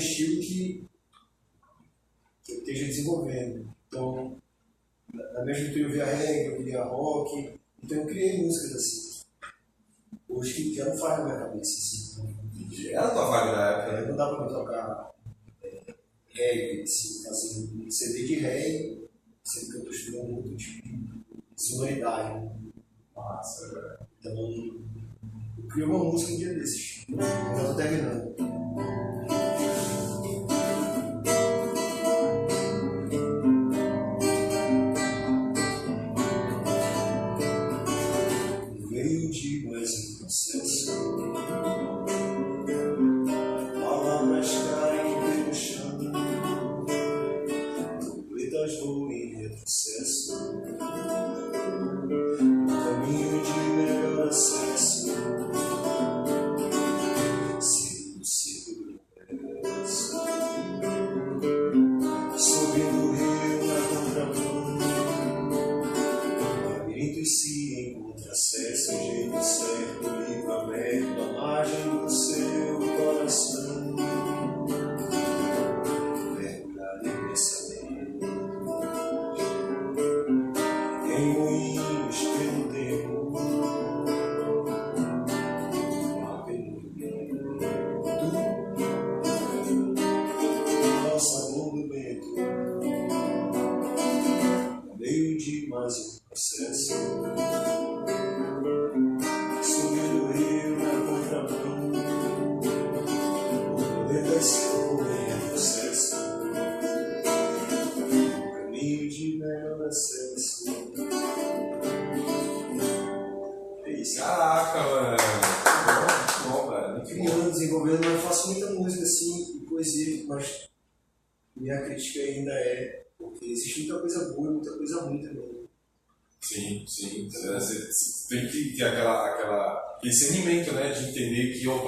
estilo que, que eu esteja desenvolvendo. Então, na mesma juventude eu via reggae, eu via rock, então eu criei músicas assim. Hoje que já não faz na minha cabeça assim. Era a tua vaga na época, né? Não dá pra tocar é, reggae, assim, fazer um CD de reggae, sendo que eu tô estudando outro tipo de sonoridade. Né? Massa, velho. Então, eu criei uma música um dia desses. Eu tô terminando.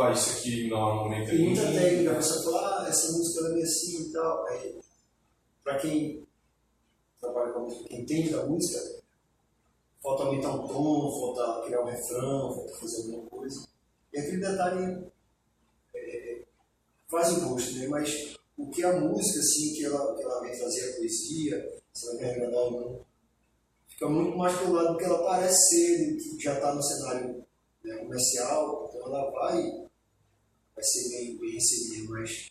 Opa, isso aqui não é Tem muita técnica, a pessoa fala, ah, essa música ela é meio assim e tal. Aí, pra quem trabalha com música, quem entende da música, falta aumentar um tom, falta criar um refrão, falta fazer alguma coisa. E aquele detalhe é, faz o gosto, né? Mas o que a música, assim, que ela, que ela vem trazer a poesia, se ela quer agradar ou não, fica muito mais pelo lado do que ela parece ser, que já está no cenário né, comercial, então ela vai vai ser bem, bem recebida, mas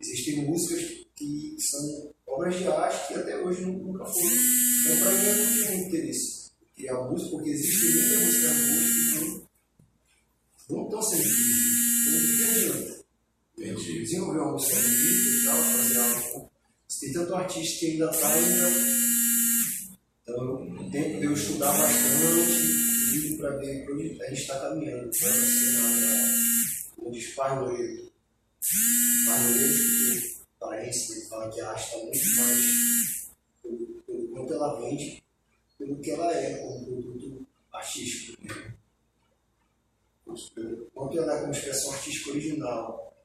existem músicas que são obras de arte que até hoje nu- nunca foram. Então, para mim, eu não tinha muito interesse em criar música, porque existe muita música acústica que não estão sendo. Então, o que adianta? Entendi. Desenvolver uma música bonita e tal, fazer algo. Tem tanto artista que ainda está ainda. Então, o tempo de eu estudar bastante, digo para ver para onde a gente está caminhando. Para ser uma, como diz Pai Loureiro. Pai Loureiro, que parece, ele fala que a arte está muito mais pelo, pelo quanto ela vende, pelo que ela é como produto artístico. Né? Pelo quanto ela é como expressão artística original.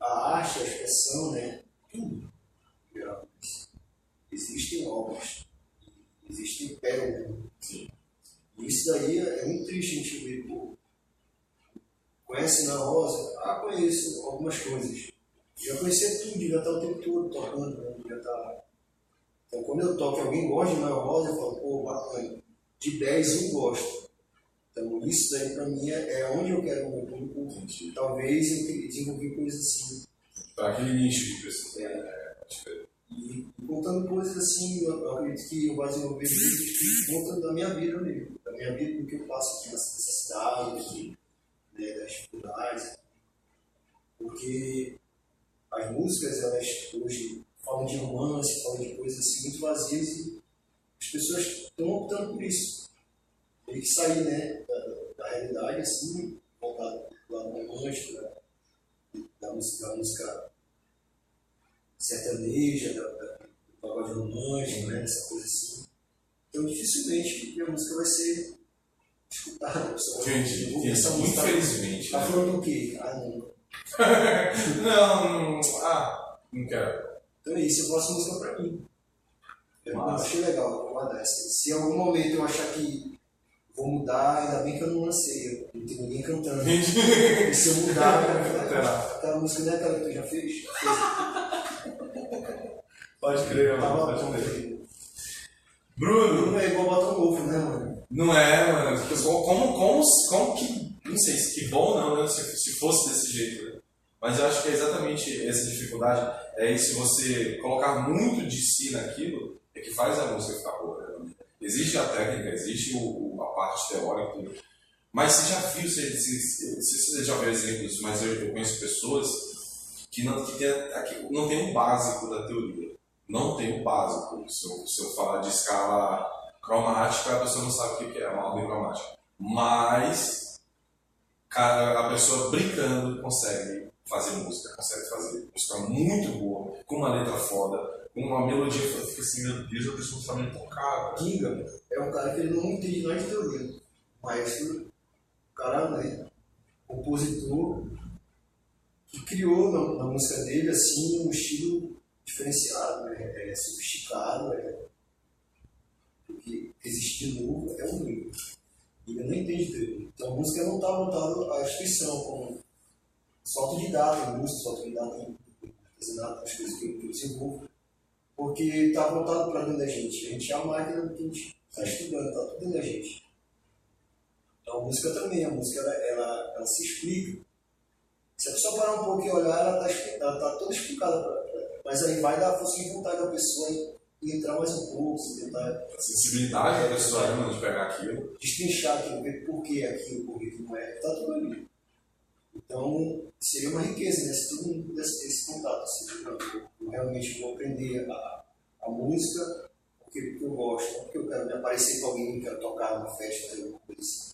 A arte, a expressão, né? Tudo. Existem obras, existem pérolas. E isso daí é muito triste a gente ver. Pô, conhece na Rosa? Ah, conheço algumas coisas. Já conhecia tudo, devia estar o tempo todo tocando, né? devia estar. Então, quando eu toco e alguém gosta de Noel Rosa, eu falo, pô, bacana. De 10, um gosta. Então, isso daí pra mim é, é onde eu quero o meu público. Entendi. Talvez eu que- desenvolver coisas assim. Para aquele nicho de pessoas. É. É, E contando coisas assim, eu, eu acredito que eu vou desenvolver contam da minha vida mesmo, da minha vida, do que eu passo aqui nessa cidade, aqui, né, das dificuldades. Porque as músicas, elas hoje falam de romance, falam de coisas assim muito vazias e as pessoas estão optando por isso. Tem que sair né, da, da realidade, assim, voltar do lado romântico, da, da música, da música sertaneja, da, da, do pagode romântico, né, essa coisa assim. Então, dificilmente minha música vai ser escutada. a essa música. Infelizmente. Tá né? falando do quê? Ah, não. Não, não. Ah, não quero. Então é isso, eu faço música pra mim. Eu Massa. achei legal, vou guardar essa. Se em algum momento eu achar que vou mudar, ainda bem que eu não lancei, eu não tem ninguém cantando. E se eu mudar, eu vou falar, Tá. aquela música não é aquela que tu já fez? Pode crer, mano. Tava Pode crer. Bruno, Não é igual batom novo, né, mano? não é, mano. Como, como, como que. Não sei se que bom não, né? Se, se fosse desse jeito, né? Mas eu acho que é exatamente essa dificuldade. É isso, você colocar muito de si naquilo, é que faz a música ficar boa. Né? Existe a técnica, existe o, o- a parte teórica. Mas você já viu, você, se, se, se você já viu exemplos, mas eu, eu conheço pessoas que não, que tem, aqui, não tem o básico da teoria. Não tem o básico. Se eu, se eu falar de escala cromática, a pessoa não sabe o que que é uma ordem cromática. Mas a pessoa brincando consegue fazer música, consegue fazer música muito boa, com uma letra foda, com uma melodia foda. Fica assim, meu Deus, a pessoa sabe tocar. Ginga é um cara que ele não entende nada de teoria. Maestro, o cara, né? Compositor que criou na, na música dele, assim, um estilo diferenciado, né? É sofisticado, é. Porque existir novo é um nível. Ele não entende dele. Então a música não está voltada à instituição, como sou autodidata em música, sou autodidata em artesanato, as coisas que eu desenvolvo porque está voltado para dentro da gente. A gente é a máquina que a gente está estudando, está tudo dentro da gente. Então a música também, a música ela, ela, ela se explica. Se a pessoa parar um pouco e olhar, ela está ela tá toda explicada. Pra, pra, mas aí vai dar força de vontade da pessoa entrar mais um pouco, se tentar A sensibilidade da pessoa mano, de pegar aquilo. destrinchar aquilo, ver por que aquilo, por que não é, está tudo ali. Então, seria uma riqueza, né? Se todo mundo pudesse ter esse contato. Assim, não, eu, realmente vou aprender a, a música porque, porque eu gosto, porque eu quero me aparecer com alguém, quero tocar numa festa, alguma coisa assim.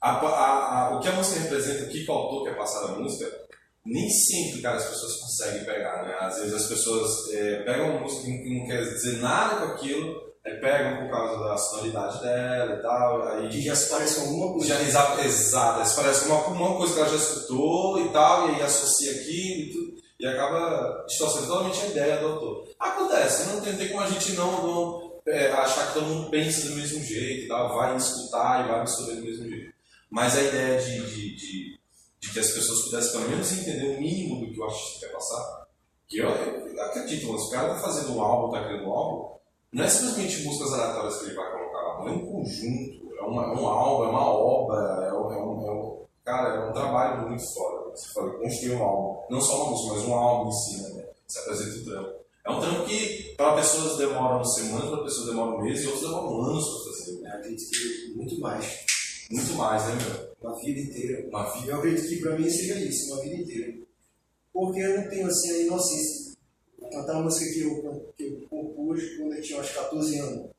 A, a, a, o que a música representa, o que que o autor quer passar da música, nem sempre, cara, as pessoas conseguem pegar, né? Às vezes as pessoas é, pegam uma música que não quer dizer nada com aquilo, aí pegam por causa da sonoridade dela e tal, aí Que já se parece com alguma coisa. Já, exato, exato. Isso parece uma, uma coisa que ela já escutou e tal, e aí associa aquilo e tudo, e acaba distorcendo totalmente a ideia do autor. Acontece, não tem, tem como a gente não, não é, achar que todo mundo pensa do mesmo jeito e tal, vai escutar e vai absorver do mesmo jeito. Mas a ideia de, de, de, de que as pessoas pudessem pelo menos entender o mínimo do que o artista quer passar, que eu, eu acredito, mas o cara tá fazendo um álbum, tá criando um álbum, não é simplesmente músicas aleatórias que ele vai colocar lá, é um conjunto, é, uma, é um álbum, é uma obra, é um, é um, é um- cara, é um trabalho muito foda. Você fala, construir um álbum, não só uma música, mas um álbum em si, né? Você apresenta o trampo. É um trampo que para pessoas demoram semanas, para pessoas demoram meses e outros demoram anos para fazer. Eu acredito que muito mais. Muito mais, né, meu? Uma vida inteira. Uma vida. Eu acredito que para mim seja isso, uma vida inteira. Porque eu não tenho assim a inocência. Vou cantar uma música que eu, que eu compus quando eu tinha uns 14 anos.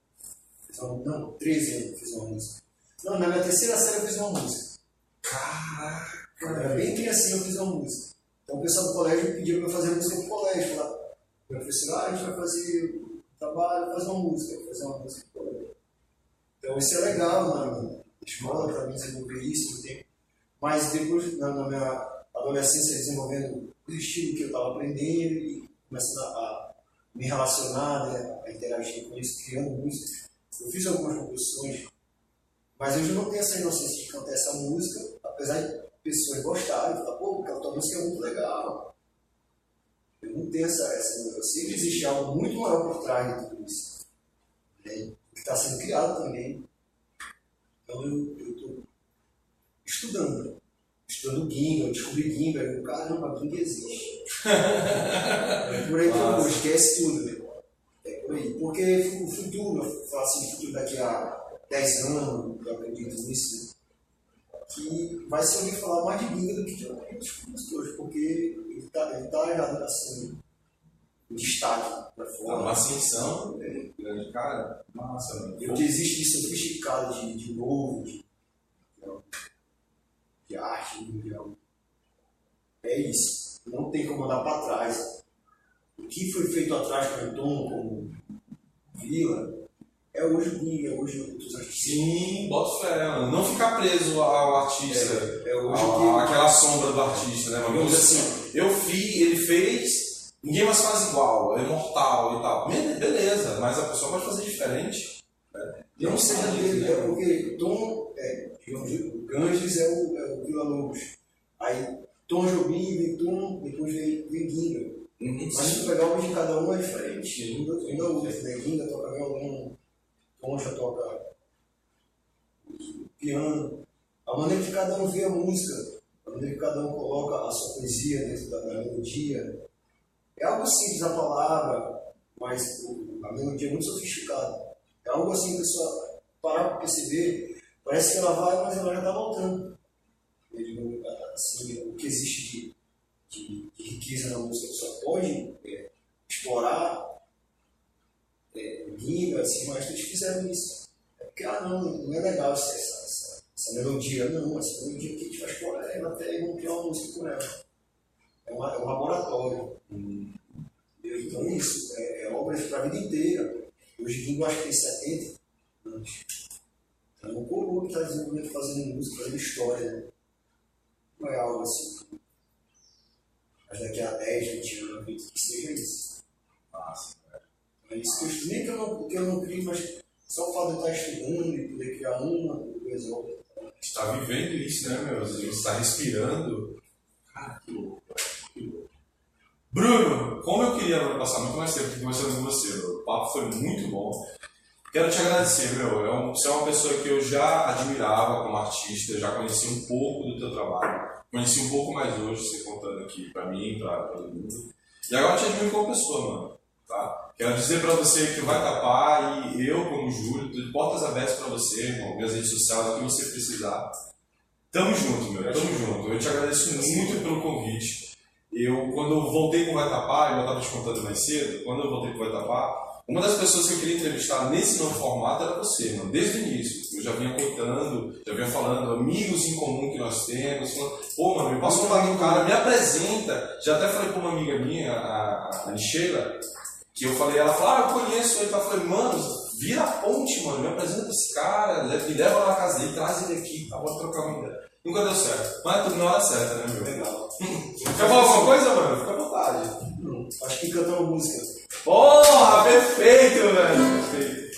Não, 13 anos eu fiz uma música. Não, na minha terceira série eu fiz uma música. Caraca! Era bem criancinha, eu fiz uma música. Então o pessoal do colégio me pediu para eu fazer música pro colégio. Lá. O professor, ah, a gente vai fazer trabalho, fazer uma música, fazer uma música pro colégio. Então isso é legal escola, para mim desenvolver isso no tempo. Mas depois, na, na minha adolescência, desenvolvendo o estilo que eu estava aprendendo e começando a, a me relacionar, né, a interagir com isso, criando música. Eu fiz algumas composições, mas eu não tenho essa inocência de cantar essa música, apesar de pessoas gostarem, falar, pô, aquela tua música é muito legal. Eu não tenho essa, essa eu existe algo muito maior por trás de tudo isso. Né? Que está sendo criado também. Então eu estou estudando. Estudando Ginga, eu descobri Ginga, eu, caramba, Ginga existe. é por aí que eu esquece tudo, né? É por aí. Porque o futuro, eu falo assim, futuro daqui a 10 anos, eu acredito nisso, que vai se ouvir falar mais de Ginga do que de outros compositores, porque ele está tá já assim, destaque para fora. uma ascensão grande, cara. Massa, mano. E o que existe de sofisticado, de, de novo, de, de arte mundial. É isso. Não tem como andar para trás. O que foi feito atrás com o Tom, como Vila, é hoje o Ginga, é hoje outros artistas. Sim, bota fé, mano. Não ficar preso ao artista. É hoje a- que- aquela sombra do artista, né? dizer assim, eu fiz, ele fez, ninguém mais faz igual, é imortal e tal. Be- Beleza, mas a pessoa pode fazer diferente. Né? Não seja sabe dele, né? é porque Tom, é, Ganges é o, é o Vila Lobos. Aí Tom Jobim vem Tom, depois vem, vem Ginga. Uhum. Mas se tu pegar o de cada um é diferente. Ainda, ainda usa, né? Ginga toca violão, Concha toca piano. A maneira que cada um vê a música, a maneira que cada um coloca a sua poesia dentro da melodia. É algo simples a palavra, mas a melodia é muito sofisticada. É algo assim que a pessoa parar para perceber, parece que ela vai, mas ela já está voltando. Assim, o que existe de, de, de riqueza na música, a pessoa pode é, explorar é, assim, mas eles fizeram isso. É porque, ah, não, não é legal essa, essa, essa, melodia. Não, essa melodia que a gente vai explorar ela até vamos criar uma música com ela. É, uma, é um laboratório. Então, isso é, é obras para a vida inteira. Hoje, Guingo acho que tem 70 anos. Então, o coro que está desenvolvendo, fazendo música, fazendo história. Né? Não é algo assim. Mas daqui a 10, 20 anos, eu acredito que seja isso. Massa. É isso que eu estudo. Nem que eu não, que eu não crio, mas só o fato de estar estudando e poder criar uma, duas obras. A gente tá vivendo isso, né, meu? A gente tá respirando. Cara, que louco. Bruno, como eu queria passar muito mais tempo conversando com você, o papo foi muito bom. Quero te agradecer, meu. É um- você é uma pessoa que eu já admirava como artista, já conheci um pouco do teu trabalho. Conheci um pouco mais hoje, você contando aqui pra mim, pra todo mundo. E agora te admiro como pessoa, mano. Tá? Quero dizer pra você que vai tapar e eu, como Júlio, tô de portas abertas pra você, irmão. Minhas redes sociais, o que você precisar. Tamo junto, meu. Tamo junto. Eu te agradeço muito pelo convite. Eu, quando eu voltei com o Vai Tapar, eu estava te contando mais cedo, quando eu voltei com o Vai Tapar, uma das pessoas que eu queria entrevistar nesse novo formato era você, mano, desde o início. Eu já vinha contando, já vinha falando, amigos em comum que nós temos. Falando, Pô, mano, me passa o contato do cara, me apresenta. Já até falei pra uma amiga minha, a, a Sheila, que eu falei, ela falou, ah, eu conheço ele. Eu falei, mano, vira a ponte, mano, me apresenta esse cara, me leva lá na casa dele, traz ele aqui, tá? Vou trocar uma ideia. Nunca deu certo. Mas tudo na hora certa, né, meu? Legal. Quer falar alguma coisa, mano? Fica à vontade. Não, acho que cantando música. Porra, perfeito, velho. Perfeito.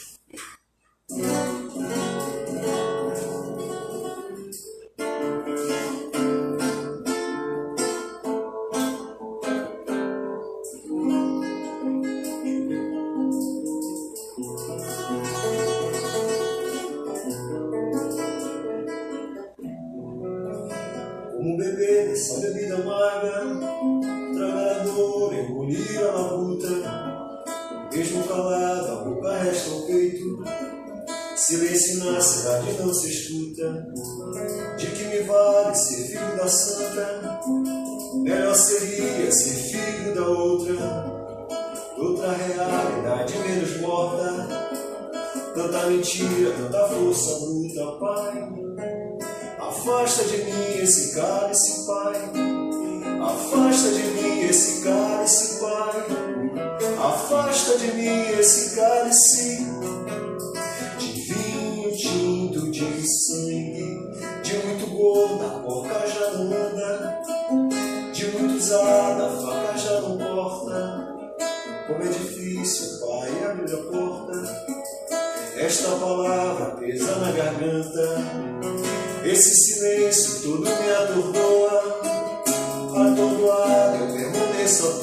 Eu